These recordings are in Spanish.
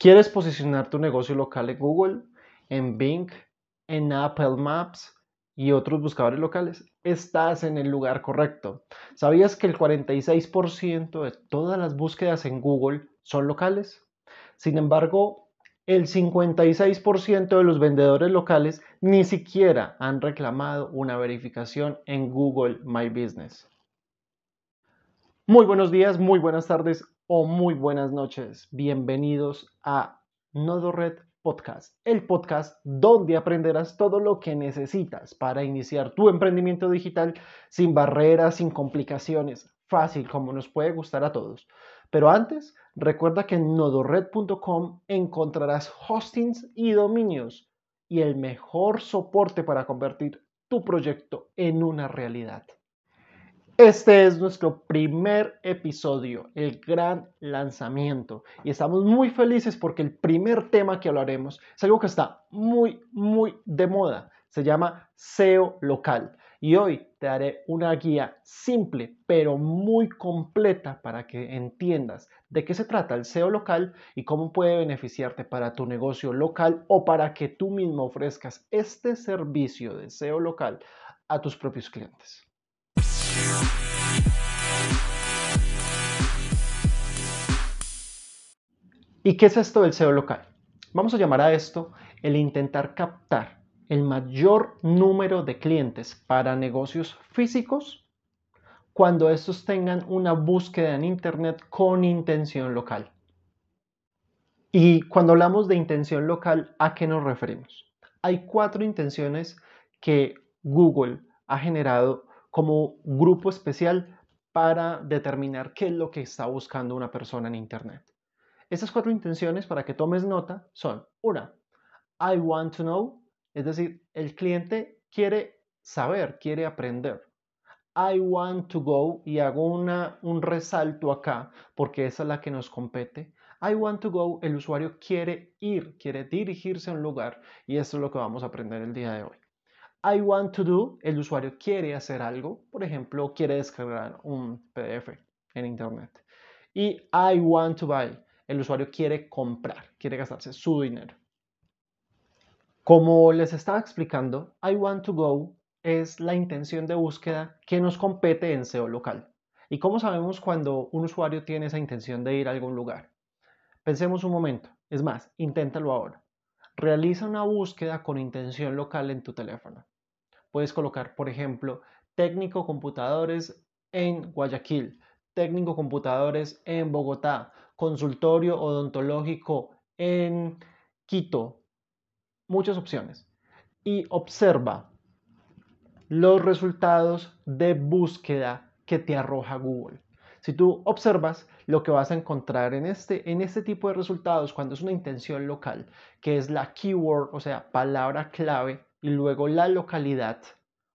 ¿Quieres posicionar tu negocio local en Google, en Bing, en Apple Maps y otros buscadores locales? Estás en el lugar correcto. ¿Sabías que el 46% de todas las búsquedas en Google son locales? Sin embargo, el 56% de los vendedores locales ni siquiera han reclamado una verificación en Google My Business. Muy buenos días, muy buenas tardes o muy buenas noches. Bienvenidos a Nodo Red Podcast, el podcast donde aprenderás todo lo que necesitas para iniciar tu emprendimiento digital sin barreras, sin complicaciones, fácil como nos puede gustar a todos. Pero antes, recuerda que en nodored.com encontrarás hostings y dominios y el mejor soporte para convertir tu proyecto en una realidad. Este es nuestro primer episodio, el gran lanzamiento. Y estamos muy felices porque el primer tema que hablaremos es algo que está muy, muy de moda. Se llama SEO local. Y hoy te daré una guía simple, pero muy completa para que entiendas de qué se trata el SEO local y cómo puede beneficiarte para tu negocio local o para que tú mismo ofrezcas este servicio de SEO local a tus propios clientes. ¿Y qué es esto del SEO local? Vamos a llamar a esto el intentar captar el mayor número de clientes para negocios físicos cuando estos tengan una búsqueda en Internet con intención local. Y cuando hablamos de intención local, ¿a qué nos referimos? Hay cuatro intenciones que Google ha generado como grupo especial para determinar qué es lo que está buscando una persona en Internet. Estas cuatro intenciones, para que tomes nota, son, una, I want to know, es decir, el cliente quiere saber, quiere aprender. I want to go, y hago una, un resalto acá, porque esa es la que nos compete. I want to go, el usuario quiere ir, quiere dirigirse a un lugar, y esto es lo que vamos a aprender el día de hoy. I want to do, el usuario quiere hacer algo, por ejemplo, quiere descargar un PDF en Internet. Y I want to buy, el usuario quiere comprar, quiere gastarse su dinero. Como les estaba explicando, I want to go es la intención de búsqueda que nos compete en SEO local. ¿Y cómo sabemos cuando un usuario tiene esa intención de ir a algún lugar? Pensemos un momento. Es más, inténtalo ahora. Realiza una búsqueda con intención local en tu teléfono. Puedes colocar, por ejemplo, técnico computadores en Guayaquil, técnico computadores en Bogotá, consultorio odontológico en Quito. Muchas opciones. Y observa los resultados de búsqueda que te arroja Google. Si tú observas lo que vas a encontrar en este, en este tipo de resultados cuando es una intención local, que es la keyword, o sea, palabra clave, y luego la localidad,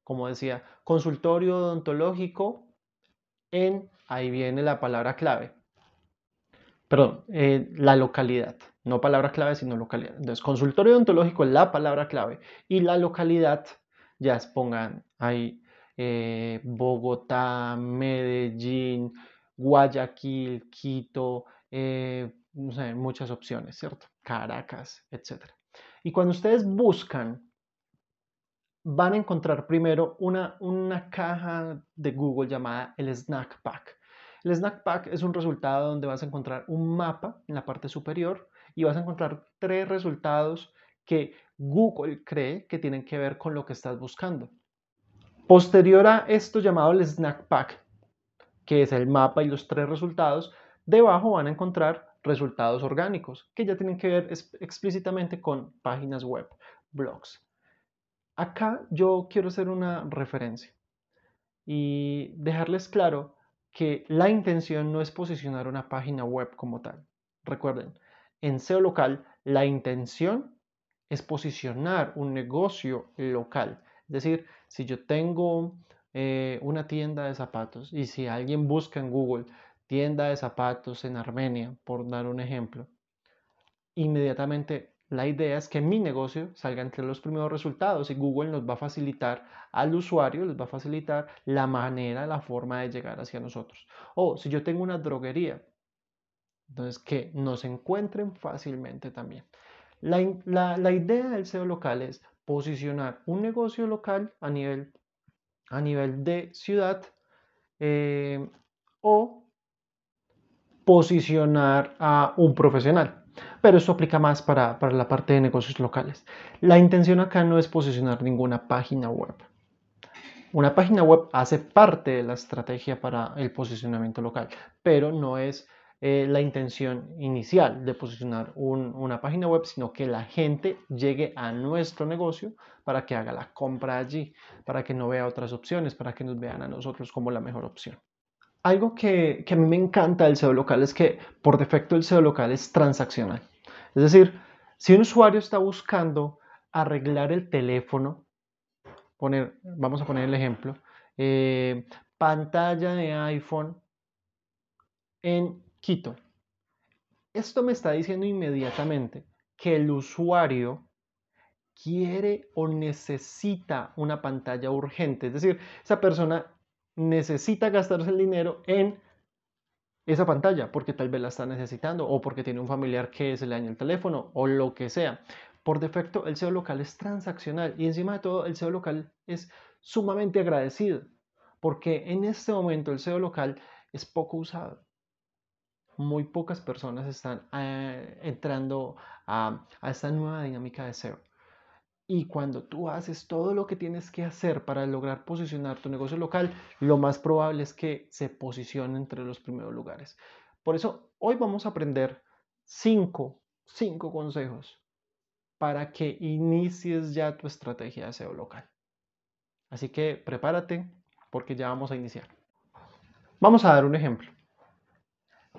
como decía, consultorio odontológico en, ahí viene la palabra clave, perdón, eh, la localidad, no palabra clave, sino localidad. Entonces, consultorio odontológico es la palabra clave y la localidad, ya pongan ahí eh, Bogotá, Medellín, Guayaquil, Quito, eh, no sé, muchas opciones, ¿cierto? Caracas, etc. Y cuando ustedes buscan, van a encontrar primero una, una caja de Google llamada el Snack Pack. El Snack Pack es un resultado donde vas a encontrar un mapa en la parte superior y vas a encontrar tres resultados que Google cree que tienen que ver con lo que estás buscando. Posterior a esto llamado el Snack Pack, que es el mapa y los tres resultados, debajo van a encontrar resultados orgánicos, que ya tienen que ver explícitamente con páginas web, blogs. Acá yo quiero hacer una referencia y dejarles claro que la intención no es posicionar una página web como tal. Recuerden, en SEO local la intención es posicionar un negocio local. Es decir, si yo tengo eh, una tienda de zapatos y si alguien busca en Google tienda de zapatos en Armenia, por dar un ejemplo, inmediatamente La idea es que mi negocio salga entre los primeros resultados y Google nos va a facilitar al usuario, les va a facilitar la manera, la forma de llegar hacia nosotros. O si yo tengo una droguería, entonces que nos encuentren fácilmente también. La, idea del SEO local es posicionar un negocio local a nivel, a nivel de ciudad eh, o posicionar a un profesional pero esto aplica más para, la parte de negocios locales. La intención acá no es posicionar ninguna página web. Una página web hace parte de la estrategia para el posicionamiento local, pero no es eh, la intención inicial de posicionar una página web, sino que la gente llegue a nuestro negocio para que haga la compra allí, para que no vea otras opciones, para que nos vean a nosotros como la mejor opción. Algo que, que a mí me encanta del SEO local es que por defecto el SEO local es transaccional. Es decir, si un usuario está buscando arreglar el teléfono, poner, vamos a poner el ejemplo, eh, pantalla de iPhone en Esto me está diciendo inmediatamente que el usuario quiere o necesita una pantalla urgente. Es decir, esa persona necesita gastarse el dinero en esa pantalla porque tal vez la está necesitando o porque tiene un familiar que se le daña el teléfono o lo que sea. Por defecto, el SEO local es transaccional y encima de todo, el SEO local es sumamente agradecido porque en este momento el SEO local es poco usado. Muy pocas personas están eh, entrando a, esta nueva dinámica de SEO. Y cuando tú haces todo lo que tienes que hacer para lograr posicionar tu negocio local, lo más probable es que se posicione entre los primeros lugares. Por eso, hoy vamos a aprender cinco, cinco consejos para que inicies ya tu estrategia de SEO local. Así que prepárate porque ya vamos a iniciar. Vamos a dar un ejemplo.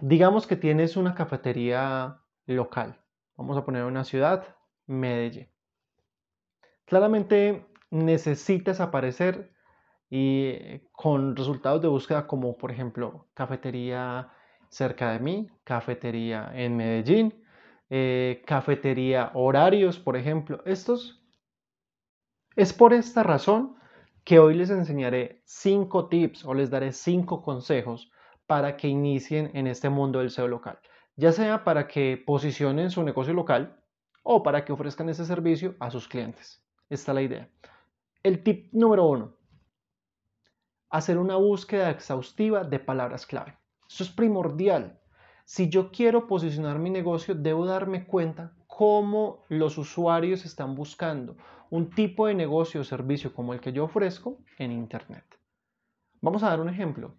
Digamos que tienes una cafetería local. Vamos a poner una ciudad, Medellín. Claramente necesitas aparecer y con resultados de búsqueda como por ejemplo cafetería cerca de mí, cafetería en Medellín, eh, cafetería horarios, por ejemplo. Estos es por esta razón que hoy les enseñaré cinco tips o les daré cinco consejos para que inicien en este mundo del SEO local, ya sea para que posicionen su negocio local o para que ofrezcan ese servicio a sus clientes está la idea. El tip número uno, hacer una búsqueda exhaustiva de palabras clave. Eso es primordial. Si yo quiero posicionar mi negocio, debo darme cuenta cómo los usuarios están buscando un tipo de negocio o servicio como el que yo ofrezco en Internet. Vamos a dar un ejemplo.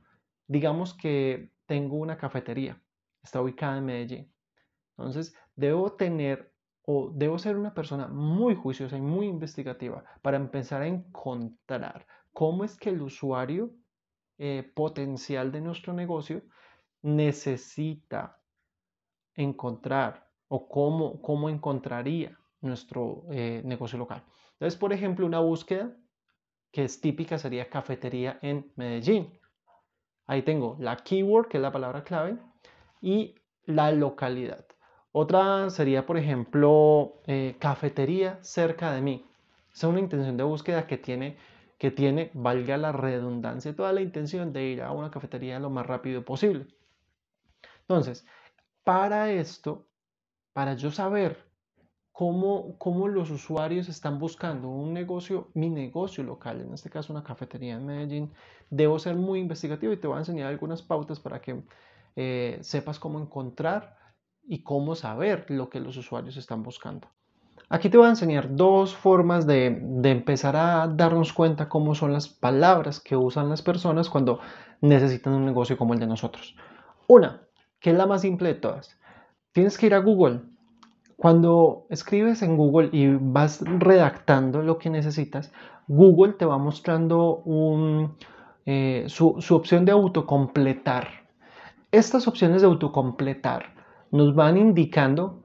Digamos que tengo una cafetería, está ubicada en Medellín. Entonces, debo tener o debo ser una persona muy juiciosa y muy investigativa para empezar a encontrar cómo es que el usuario eh, potencial de nuestro negocio necesita encontrar o cómo, cómo encontraría nuestro eh, negocio local. Entonces, por ejemplo, una búsqueda que es típica sería cafetería en Medellín. Ahí tengo la keyword, que es la palabra clave, y la localidad. Otra sería, por ejemplo, eh, cafetería cerca de mí. Es una intención de búsqueda que tiene, que tiene, valga la redundancia, toda la intención de ir a una cafetería lo más rápido posible. Entonces, para esto, para yo saber cómo, cómo los usuarios están buscando un negocio, mi negocio local, en este caso una cafetería en Medellín, debo ser muy investigativo y te voy a enseñar algunas pautas para que eh, sepas cómo encontrar y cómo saber lo que los usuarios están buscando. Aquí te voy a enseñar dos formas de, empezar a darnos cuenta cómo son las palabras que usan las personas cuando necesitan un negocio como el de nosotros. Una, que es la más simple de todas. Tienes que ir a Google. Cuando escribes en Google y vas redactando lo que necesitas, Google te va mostrando eh, su, opción de autocompletar. Estas opciones de autocompletar nos van indicando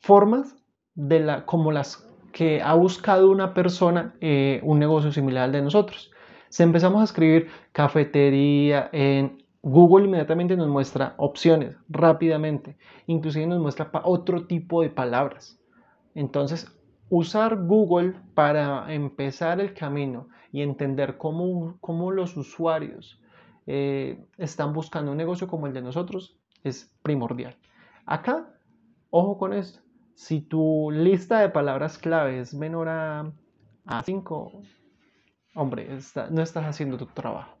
formas de la, como las que ha buscado una persona eh, un negocio similar al de nosotros. Si empezamos a escribir cafetería en Google inmediatamente nos muestra opciones rápidamente, inclusive nos muestra otro tipo de palabras. Entonces, usar Google para empezar el camino y entender cómo, cómo los usuarios eh, están buscando un negocio como el de nosotros es primordial. Acá, ojo con esto, si tu lista de palabras clave es menor a, 5, hombre, no estás haciendo tu trabajo,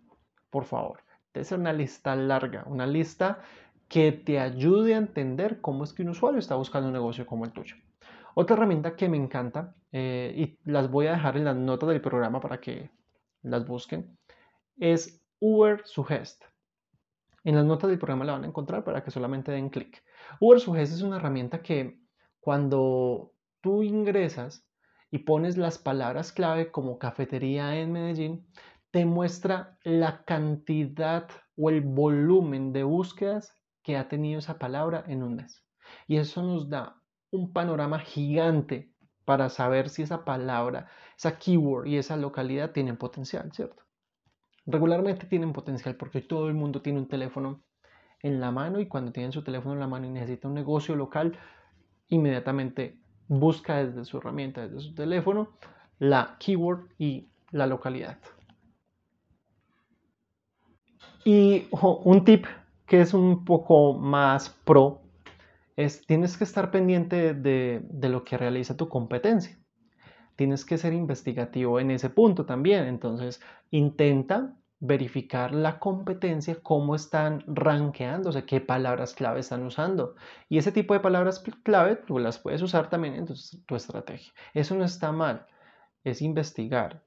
por favor. Es una lista larga, una lista que te ayude a entender cómo es que un usuario está buscando un negocio como el tuyo. Otra herramienta que me encanta, eh, y las voy a dejar en las notas del programa para que las busquen, es Uber Suggest. En las notas del programa la van a encontrar para que solamente den clic. Uber Suggest es una herramienta que cuando tú ingresas y pones las palabras clave como cafetería en Medellín, te muestra la cantidad o el volumen de búsquedas que ha tenido esa palabra en un mes. Y eso nos da un panorama gigante para saber si esa palabra, esa keyword y esa localidad tienen potencial, ¿cierto? Regularmente tienen potencial porque todo el mundo tiene un teléfono en la mano y cuando tienen su teléfono en la mano y necesita un negocio local, inmediatamente busca desde su herramienta, desde su teléfono, la keyword y la localidad. Y un tip que es un poco más pro es tienes que estar pendiente de, de lo que realiza tu competencia tienes que ser investigativo en ese punto también. Entonces, intenta verificar la competencia, cómo están rankeándose, qué palabras clave están usando. Y ese tipo de palabras clave tú las puedes usar también en tu, estrategia. Eso no está mal, es investigar.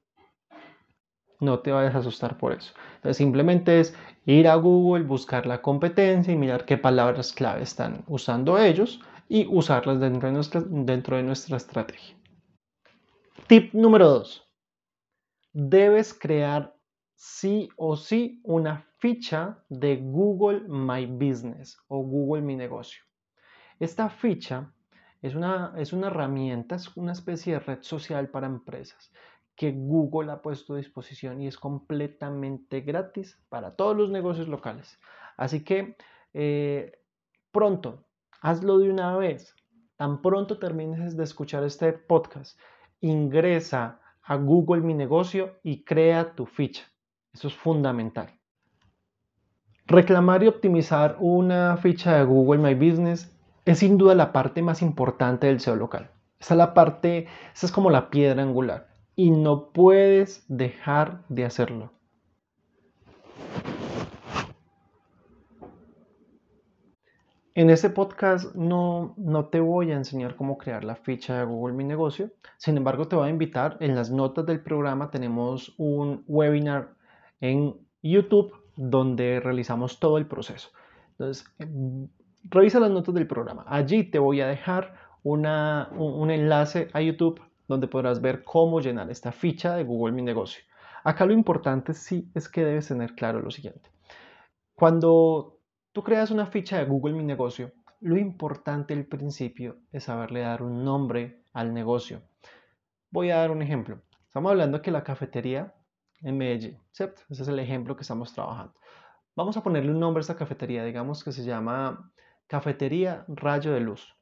No te vayas a asustar por eso. Entonces, simplemente es ir a Google, buscar la competencia y mirar qué palabras clave están usando ellos y usarlas dentro de nuestra, dentro de nuestra estrategia. Tip número 2. Debes crear sí o sí una ficha de Google My Business o Google Mi Negocio. Esta ficha es una, es una herramienta, es una especie de red social para empresas que Google ha puesto a disposición y es completamente gratis para todos los negocios locales. Así que eh, pronto, hazlo de una vez. Tan pronto termines de escuchar este podcast ingresa a Google Mi Negocio y crea tu ficha. Eso es fundamental. Reclamar y optimizar una ficha de Google My Business es sin duda la parte más importante del SEO local. Esa es la parte, esa es como la piedra angular y no puedes dejar de hacerlo. En este podcast no, no te voy a enseñar cómo crear la ficha de Google Mi Negocio. Sin embargo, te voy a invitar. En las notas del programa tenemos un webinar en YouTube donde realizamos todo el proceso. Entonces, em, revisa las notas del programa. Allí te voy a dejar una, un, enlace a YouTube donde podrás ver cómo llenar esta ficha de Google Mi Negocio. Acá lo importante sí es que debes tener claro lo siguiente. Cuando Tú creas una ficha de Google Mi Negocio. Lo importante al principio es saberle dar un nombre al negocio. Voy a dar un ejemplo. Estamos hablando que la cafetería en Medellín, ¿cierto? Ese es el ejemplo que estamos trabajando. Vamos a ponerle un nombre a esta cafetería, digamos que se llama Cafetería Rayo de Luz,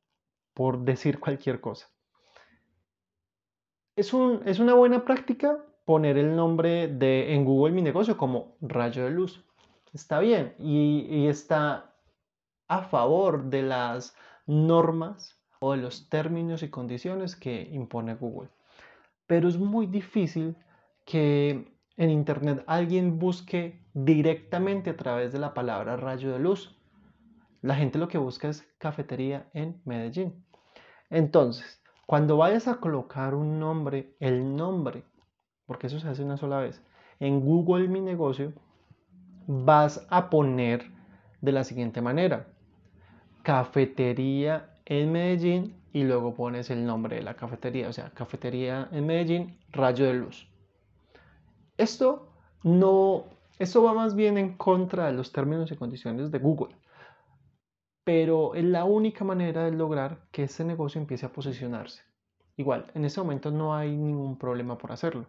por decir cualquier cosa. Es, un, es una buena práctica poner el nombre de, en Google Mi Negocio como Rayo de Luz está bien y, está a favor de las normas o de los términos y condiciones que impone Google. Pero es muy difícil que en Internet alguien busque directamente a través de la palabra rayo de luz. La gente lo que busca es cafetería en Medellín. Entonces, cuando vayas a colocar un nombre, el nombre, porque eso se hace una sola vez, en Google Mi Negocio, vas a poner de la siguiente manera. Cafetería en Medellín y luego pones el nombre de la cafetería, o sea, cafetería en Medellín, rayo de luz. Esto no, esto va más bien en contra de los términos y condiciones de Google, pero es la única manera de lograr que este negocio empiece a posicionarse. Igual, en ese momento no hay ningún problema por hacerlo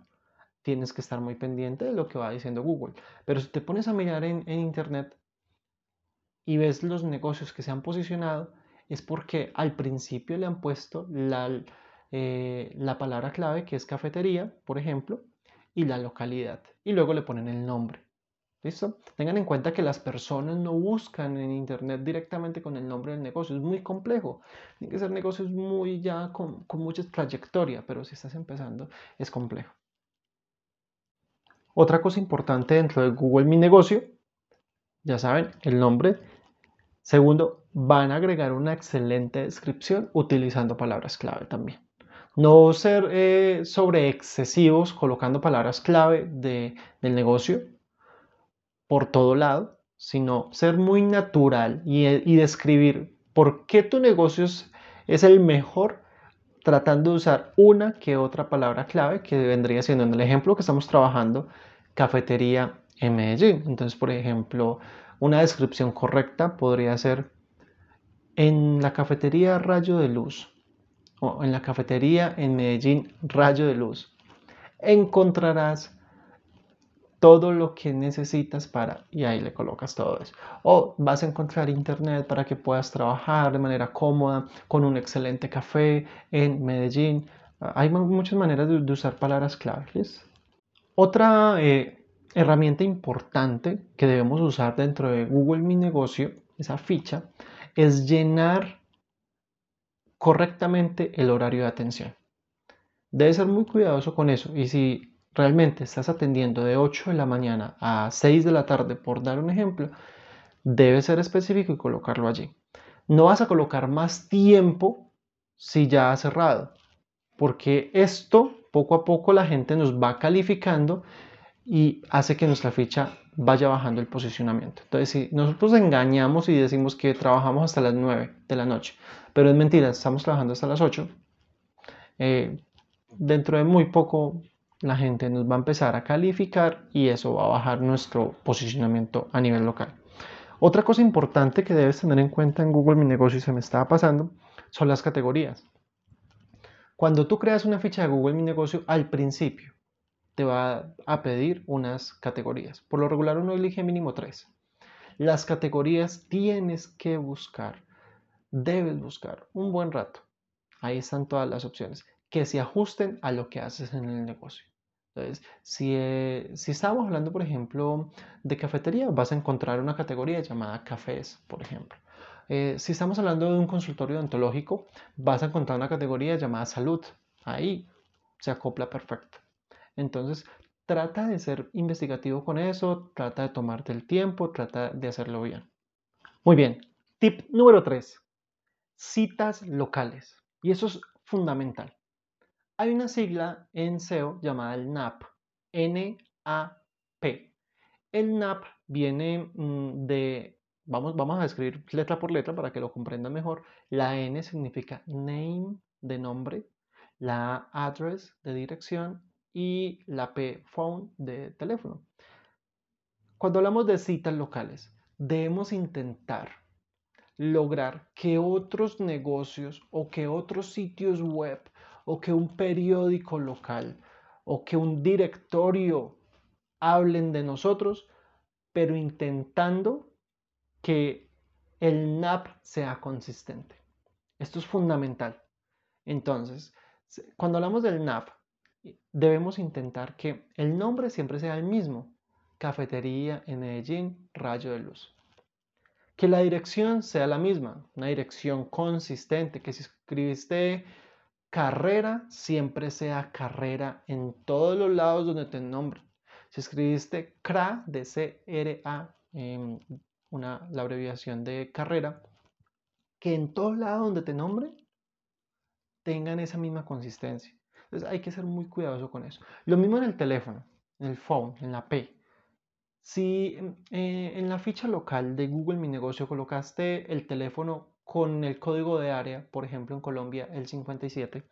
tienes que estar muy pendiente de lo que va diciendo Google. Pero si te pones a mirar en, Internet y ves los negocios que se han posicionado, es porque al principio le han puesto la, eh, la palabra clave que es cafetería, por ejemplo, y la localidad. Y luego le ponen el nombre. ¿Listo? Tengan en cuenta que las personas no buscan en internet directamente con el nombre del negocio. Es muy complejo. Tienen que ser negocios muy ya con, con mucha trayectoria, pero si estás empezando es complejo. Otra cosa importante dentro de Google Mi Negocio, ya saben, el nombre. Segundo, van a agregar una excelente descripción utilizando palabras clave también. No ser eh, sobre excesivos colocando palabras clave de, del negocio por todo lado, sino ser muy natural y, y describir por qué tu negocio es, es el mejor tratando de usar una que otra palabra clave que vendría siendo en el ejemplo que estamos trabajando cafetería en Medellín. Entonces, por ejemplo, una descripción correcta podría ser en la cafetería Rayo de Luz o en la cafetería en Medellín Rayo de Luz. Encontrarás todo lo que necesitas para y ahí le colocas todo eso. O vas a encontrar internet para que puedas trabajar de manera cómoda con un excelente café en Medellín. Hay muchas maneras de, usar palabras claves. Otra eh, herramienta importante que debemos usar dentro de Google Mi Negocio, esa ficha, es llenar correctamente el horario de atención. Debes ser muy cuidadoso con eso y si realmente estás atendiendo de 8 de la mañana a 6 de la tarde, por dar un ejemplo, debe ser específico y colocarlo allí. No vas a colocar más tiempo si ya ha cerrado, porque esto poco a poco la gente nos va calificando y hace que nuestra ficha vaya bajando el posicionamiento. Entonces, si nosotros engañamos y decimos que trabajamos hasta las 9 de la noche, pero es mentira, estamos trabajando hasta las 8, eh, dentro de muy poco la gente nos va a empezar a calificar y eso va a bajar nuestro posicionamiento a nivel local. Otra cosa importante que debes tener en cuenta en Google Mi Negocio y se me estaba pasando son las categorías. Cuando tú creas una ficha de Google Mi Negocio, al principio te va a pedir unas categorías. Por lo regular uno elige mínimo tres. Las categorías tienes que buscar, debes buscar un buen rato. Ahí están todas las opciones que se ajusten a lo que haces en el negocio. Entonces, si, eh, si estamos hablando, por ejemplo, de cafetería, vas a encontrar una categoría llamada cafés, por ejemplo. Eh, si estamos hablando de un consultorio odontológico, vas a encontrar una categoría llamada salud. Ahí se acopla perfecto. Entonces, trata de ser investigativo con eso, trata de tomarte el tiempo, trata de hacerlo bien. Muy bien. Tip número 3. Citas locales. Y eso es fundamental. Hay una sigla en SEO llamada el NAP. N-A-P. El NAP viene mm, de Vamos, a escribir letra por letra para que lo comprendan mejor. La N significa name de nombre, la address de dirección y la P phone de teléfono. Cuando hablamos de citas locales, debemos intentar lograr que otros negocios o que otros sitios web o que un periódico local o que un directorio hablen de nosotros, pero intentando que el NAP sea consistente. Esto es fundamental. Entonces, cuando hablamos del NAP, debemos intentar que el nombre siempre sea el mismo. Cafetería en Medellín, Rayo de Luz. Que la dirección sea la misma, una dirección consistente, que si escribiste carrera, siempre sea carrera en todos los lados donde te nombren. Si escribiste CRA, de C-R-A, una, la abreviación de carrera, que en todos lados donde te nombre tengan esa misma consistencia. Entonces hay que ser muy cuidadoso con eso. Lo mismo en el teléfono, en el phone, en la P. Si eh, en la ficha local de Google Mi Negocio colocaste el teléfono con el código de área, por ejemplo en Colombia el 57,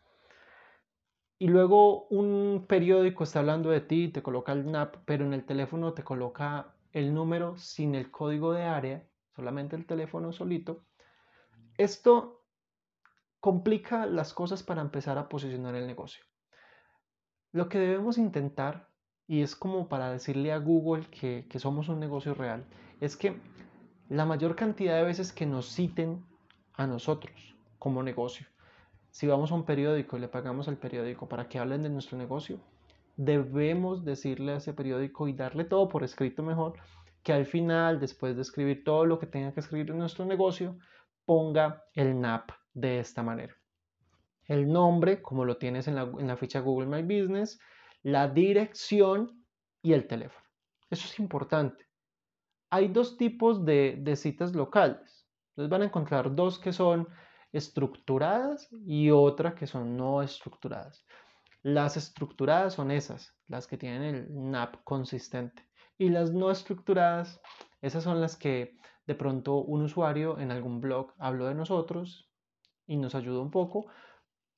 y luego un periódico está hablando de ti, te coloca el NAP, pero en el teléfono te coloca el número sin el código de área, solamente el teléfono solito, esto complica las cosas para empezar a posicionar el negocio. Lo que debemos intentar, y es como para decirle a Google que, que somos un negocio real, es que la mayor cantidad de veces que nos citen a nosotros como negocio, si vamos a un periódico y le pagamos al periódico para que hablen de nuestro negocio, debemos decirle a ese periódico y darle todo por escrito mejor, que al final, después de escribir todo lo que tenga que escribir en nuestro negocio, ponga el NAP de esta manera. El nombre, como lo tienes en la, ficha Google My Business, la dirección y el teléfono. Eso es importante. Hay dos tipos de citas locales. Entonces van a encontrar dos que son estructuradas y otra que son no estructuradas. Las estructuradas son esas, las que tienen el NAP consistente. Y las no estructuradas, esas son las que de pronto un usuario en algún blog habló de nosotros y nos ayudó un poco,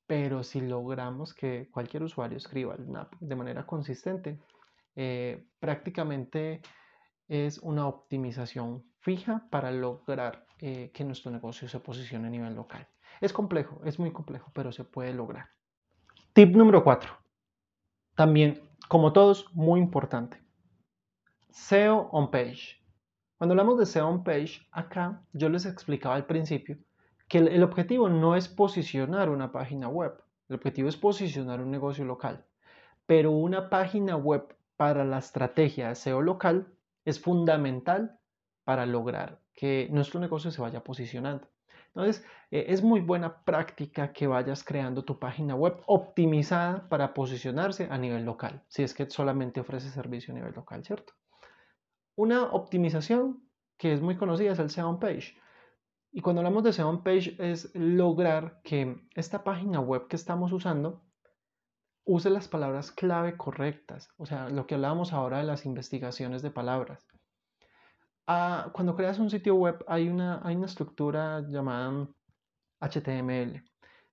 pero si logramos que cualquier usuario escriba el NAP de manera consistente, eh, prácticamente es una optimización fija para lograr eh, que nuestro negocio se posicione a nivel local. Es complejo, es muy complejo, pero se puede lograr. Tip número 4. También, como todos, muy importante. SEO on page. Cuando hablamos de SEO on page, acá yo les explicaba al principio que el, objetivo no es posicionar una página web, el objetivo es posicionar un negocio local. Pero una página web para la estrategia de SEO local es fundamental para lograr que nuestro negocio se vaya posicionando. Entonces, eh, es muy buena práctica que vayas creando tu página web optimizada para posicionarse a nivel local, si es que solamente ofrece servicio a nivel local, ¿cierto? Una optimización que es muy conocida es el SEO page. Y cuando hablamos de SEO page es lograr que esta página web que estamos usando use las palabras clave correctas, o sea, lo que hablábamos ahora de las investigaciones de palabras. Ah, cuando creas un sitio web hay una, hay una estructura llamada HTML,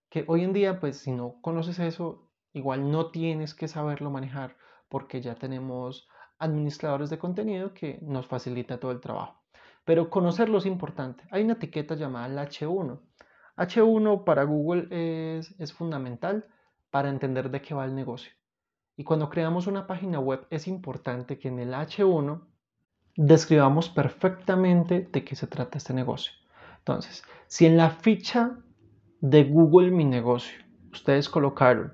que hoy en día, pues si no conoces eso, igual no tienes que saberlo manejar porque ya tenemos administradores de contenido que nos facilita todo el trabajo. Pero conocerlo es importante. Hay una etiqueta llamada el H1. H1 para Google es, es fundamental para entender de qué va el negocio. Y cuando creamos una página web es importante que en el H1 describamos perfectamente de qué se trata este negocio. Entonces, si en la ficha de Google Mi Negocio ustedes colocaron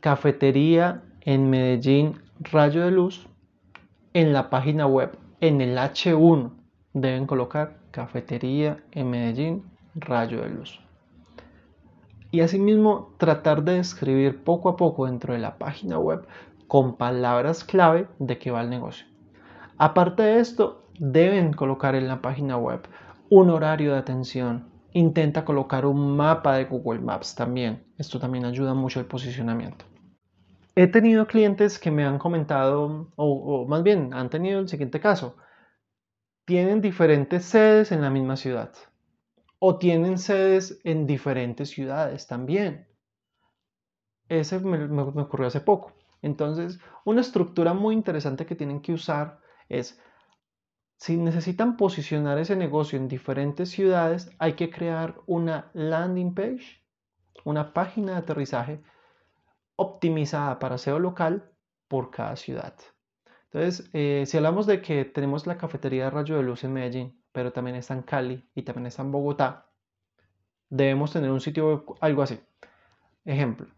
cafetería en Medellín Rayo de Luz, en la página web, en el H1, deben colocar cafetería en Medellín Rayo de Luz. Y asimismo tratar de describir poco a poco dentro de la página web con palabras clave de qué va el negocio. Aparte de esto, deben colocar en la página web un horario de atención. Intenta colocar un mapa de Google Maps también. Esto también ayuda mucho al posicionamiento. He tenido clientes que me han comentado, o, más bien han tenido el siguiente caso. Tienen diferentes sedes en la misma ciudad. O tienen sedes en diferentes ciudades también. Ese me ocurrió hace poco. Entonces, una estructura muy interesante que tienen que usar es, si necesitan posicionar ese negocio en diferentes ciudades, hay que crear una landing page, una página de aterrizaje optimizada para SEO local por cada ciudad. Entonces, eh, si hablamos de que tenemos la cafetería de Rayo de Luz en Medellín, pero también está en Cali y también está en Bogotá, debemos tener un sitio algo así. Ejemplo,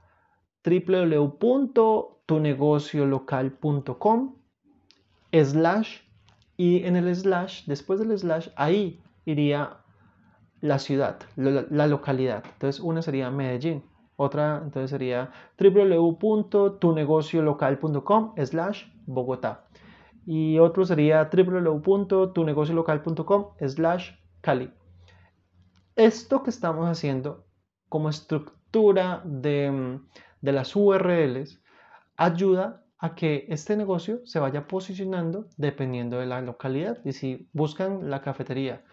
www.tunegociolocal.com slash y en el slash, después del slash, ahí iría la ciudad, la, localidad. Entonces una sería Medellín, otra entonces sería www.tunegociolocal.com slash Bogotá y otro sería www.tunegociolocal.com slash Cali. Esto que estamos haciendo como estructura de de las URLs ayuda a que este negocio se vaya posicionando dependiendo de la localidad. Y si buscan la cafetería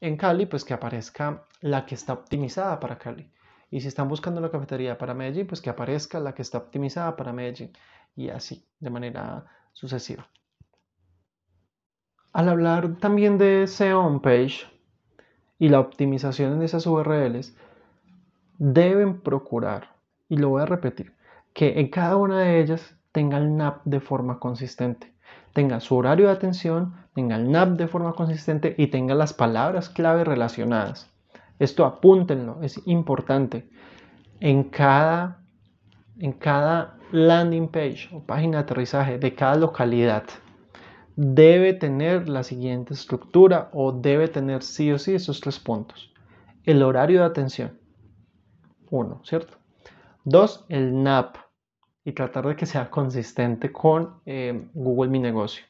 en Cali, pues que aparezca la que está optimizada para Cali. Y si están buscando la cafetería para Medellín, pues que aparezca la que está optimizada para Medellín. Y así, de manera sucesiva. Al hablar también de SEO on page y la optimización en esas URLs, deben procurar y lo voy a repetir, que en cada una de ellas tenga el NAP de forma consistente, tenga su horario de atención, tenga el NAP de forma consistente y tenga las palabras clave relacionadas. Esto apúntenlo, es importante. En cada, en cada landing page o página de aterrizaje de cada localidad debe tener la siguiente estructura o debe tener sí o sí esos tres puntos. El horario de atención. Uno, ¿cierto? Dos, el NAP. Y tratar de que sea consistente con eh, Google Mi Negocio.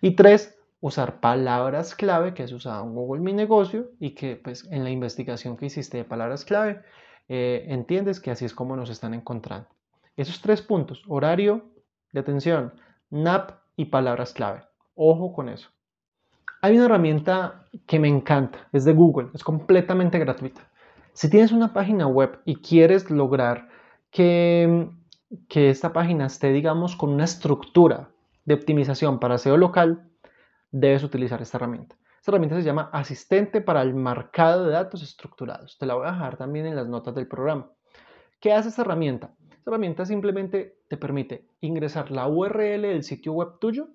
Y tres, usar palabras clave que es usado en Google Mi Negocio y que pues en la investigación que hiciste de palabras clave eh, entiendes que así es como nos están encontrando. Esos tres puntos, horario de atención, NAP y palabras clave. Ojo con eso. Hay una herramienta que me encanta, es de Google, es completamente gratuita. Si tienes una página web y quieres lograr que, que esta página esté, digamos, con una estructura de optimización para SEO local, debes utilizar esta herramienta. Esta herramienta se llama Asistente para el Marcado de Datos Estructurados. Te la voy a dejar también en las notas del programa. ¿Qué hace esta herramienta? Esta herramienta simplemente te permite ingresar la URL del sitio web tuyo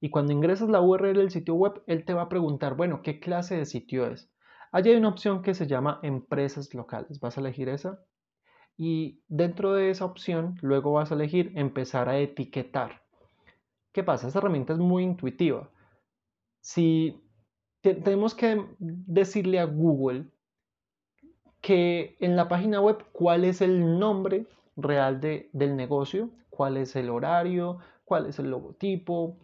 y cuando ingresas la URL del sitio web, él te va a preguntar, bueno, ¿qué clase de sitio es? Allí hay una opción que se llama empresas locales. Vas a elegir esa y dentro de esa opción luego vas a elegir empezar a etiquetar. ¿Qué pasa? Esta herramienta es muy intuitiva. Si tenemos que decirle a Google que en la página web cuál es el nombre real del negocio, cuál es el horario, cuál es el logotipo.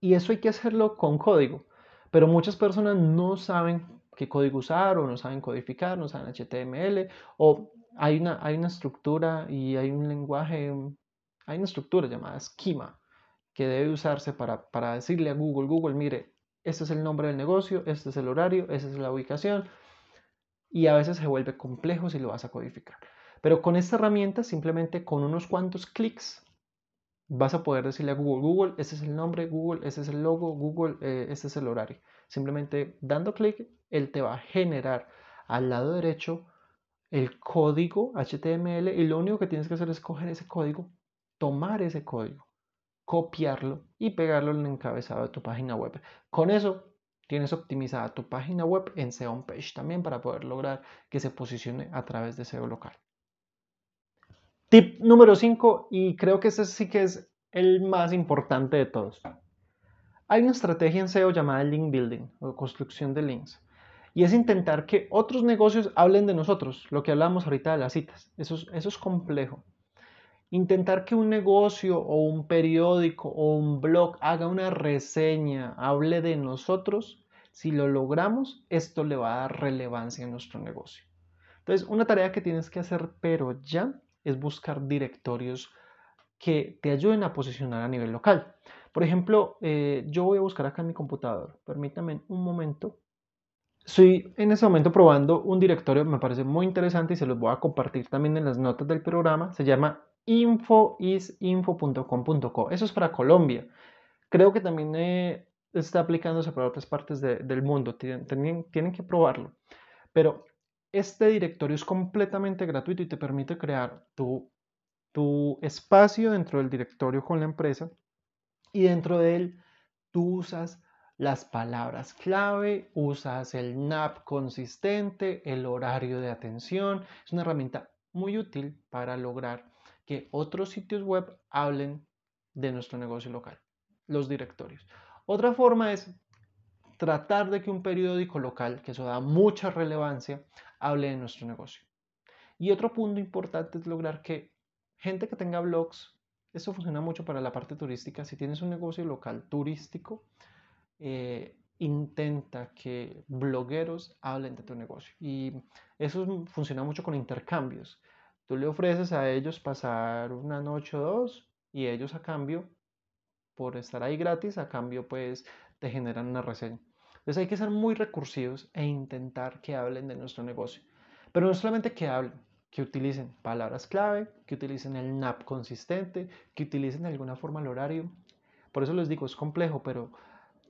Y eso hay que hacerlo con código. Pero muchas personas no saben qué código usar o no saben codificar, no saben HTML o hay una, hay una estructura y hay un lenguaje, hay una estructura llamada schema que debe usarse para, para decirle a Google, Google, mire, este es el nombre del negocio, este es el horario, esta es la ubicación y a veces se vuelve complejo si lo vas a codificar. Pero con esta herramienta, simplemente con unos cuantos clics, vas a poder decirle a Google, Google, este es el nombre, Google, este es el logo, Google, eh, este es el horario. Simplemente dando clic, él te va a generar al lado derecho el código HTML y lo único que tienes que hacer es coger ese código, tomar ese código, copiarlo y pegarlo en el encabezado de tu página web. Con eso tienes optimizada tu página web en SEO Page también para poder lograr que se posicione a través de SEO local. Tip número 5, y creo que ese sí que es el más importante de todos. Hay una estrategia en SEO llamada link building o construcción de links. Y es intentar que otros negocios hablen de nosotros, lo que hablamos ahorita de las citas. Eso eso es complejo. Intentar que un negocio o un periódico o un blog haga una reseña, hable de nosotros, si lo logramos, esto le va a dar relevancia a nuestro negocio. Entonces, una tarea que tienes que hacer, pero ya, es buscar directorios que te ayuden a posicionar a nivel local. Por ejemplo, eh, yo voy a buscar acá en mi computador. Permítame un momento. Estoy en este momento probando un directorio, me parece muy interesante y se los voy a compartir también en las notas del programa. Se llama infoisinfo.com.co. Eso es para Colombia. Creo que también eh, está aplicándose para otras partes del mundo. Tienen, que probarlo. Pero este directorio es completamente gratuito y te permite crear tu espacio dentro del directorio con la empresa y dentro de él tú usas las palabras clave, usas el NAP consistente, el horario de atención. Es una herramienta muy útil para lograr que otros sitios web hablen de nuestro negocio local, los directorios. Otra forma es tratar de que un periódico local, que eso da mucha relevancia, hable de nuestro negocio. Y otro punto importante es lograr que gente que tenga blogs, eso funciona mucho para la parte turística, si tienes un negocio local turístico, eh, intenta que blogueros hablen de tu negocio. Y eso funciona mucho con intercambios. Tú le ofreces a ellos pasar una noche o dos y ellos a cambio, por estar ahí gratis, a cambio pues te generan una reseña. Entonces hay que ser muy recursivos e intentar que hablen de nuestro negocio. Pero no solamente que hablen, que utilicen palabras clave, que utilicen el NAP consistente, que utilicen de alguna forma el horario. Por eso les digo, es complejo, pero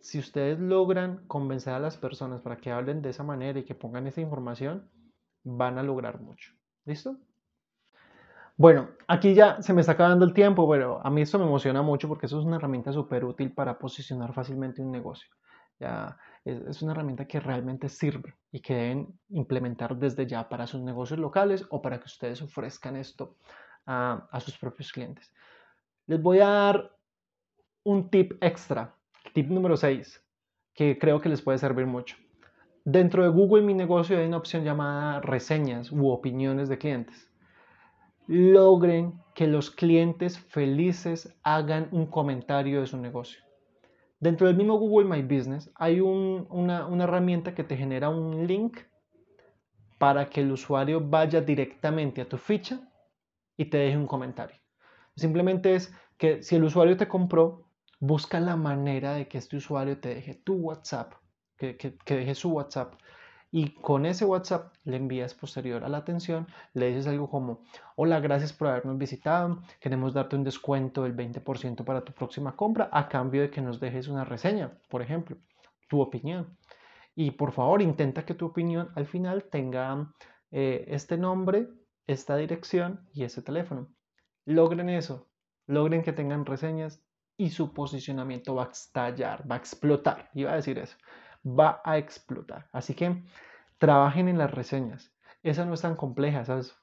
si ustedes logran convencer a las personas para que hablen de esa manera y que pongan esa información, van a lograr mucho. ¿Listo? Bueno, aquí ya se me está acabando el tiempo, pero a mí esto me emociona mucho porque eso es una herramienta súper útil para posicionar fácilmente un negocio. Ya es, una herramienta que realmente sirve y que deben implementar desde ya para sus negocios locales o para que ustedes ofrezcan esto a, a sus propios clientes. Les voy a dar un tip extra, tip número 6, que creo que les puede servir mucho. Dentro de Google Mi Negocio hay una opción llamada reseñas u opiniones de clientes. Logren que los clientes felices hagan un comentario de su negocio. Dentro del mismo Google My Business hay una, una herramienta que te genera un link para que el usuario vaya directamente a tu ficha y te deje un comentario. Simplemente es que si el usuario te compró, busca la manera de que este usuario te deje tu WhatsApp que, deje su WhatsApp y con ese WhatsApp le envías posterior a la atención, le dices algo como, hola, gracias por habernos visitado, queremos darte un descuento del 20% para tu próxima compra a cambio de que nos dejes una reseña, por ejemplo, tu opinión. Y por favor, intenta que tu opinión al final tenga eh, este nombre, esta dirección y ese teléfono. Logren eso, logren que tengan reseñas y su posicionamiento va a estallar, va a explotar, iba a decir eso va a explotar. Así que trabajen en las reseñas. Esa no es tan compleja, es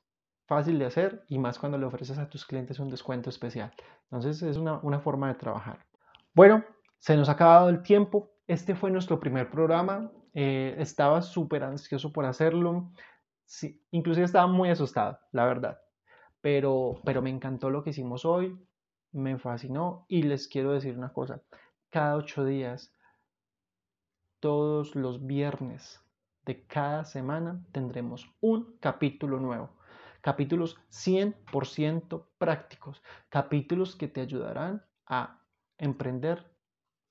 fácil de hacer y más cuando le ofreces a tus clientes un descuento especial. Entonces es una, forma de trabajar. Bueno, se nos ha acabado el tiempo. Este fue nuestro primer programa. Eh, estaba súper ansioso por hacerlo. Sí, inclusive estaba muy asustado, la verdad. Pero, pero me encantó lo que hicimos hoy. Me fascinó y les quiero decir una cosa. Cada ocho días todos los viernes de cada semana tendremos un capítulo nuevo. Capítulos 100% prácticos. Capítulos que te ayudarán a emprender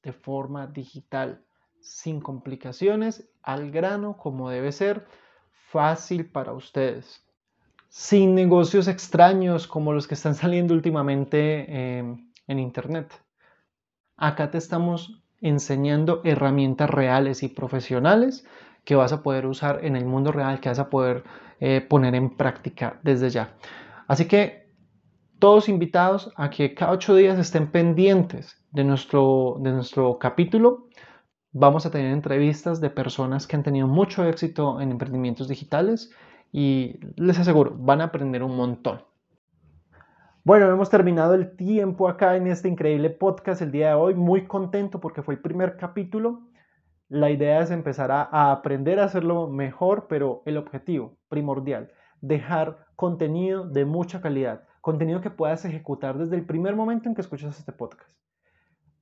de forma digital, sin complicaciones, al grano, como debe ser, fácil para ustedes. Sin negocios extraños como los que están saliendo últimamente eh, en Internet. Acá te estamos enseñando herramientas reales y profesionales que vas a poder usar en el mundo real, que vas a poder eh, poner en práctica desde ya. Así que todos invitados a que cada ocho días estén pendientes de nuestro, de nuestro capítulo. Vamos a tener entrevistas de personas que han tenido mucho éxito en emprendimientos digitales y les aseguro, van a aprender un montón. Bueno, hemos terminado el tiempo acá en este increíble podcast el día de hoy. Muy contento porque fue el primer capítulo. La idea es empezar a, aprender a hacerlo mejor, pero el objetivo primordial, dejar contenido de mucha calidad, contenido que puedas ejecutar desde el primer momento en que escuchas este podcast.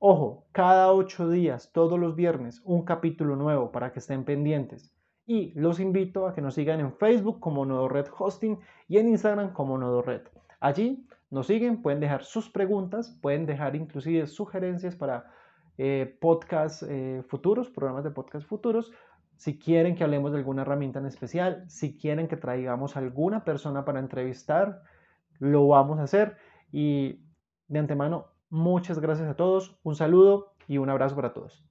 Ojo, cada ocho días, todos los viernes, un capítulo nuevo para que estén pendientes. Y los invito a que nos sigan en Facebook como Nodo Red Hosting y en Instagram como Nodo Red. Allí nos siguen, pueden dejar sus preguntas, pueden dejar inclusive sugerencias para eh, podcasts eh, futuros, programas de podcast futuros. Si quieren que hablemos de alguna herramienta en especial, si quieren que traigamos alguna persona para entrevistar, lo vamos a hacer. Y de antemano, muchas gracias a todos, un saludo y un abrazo para todos.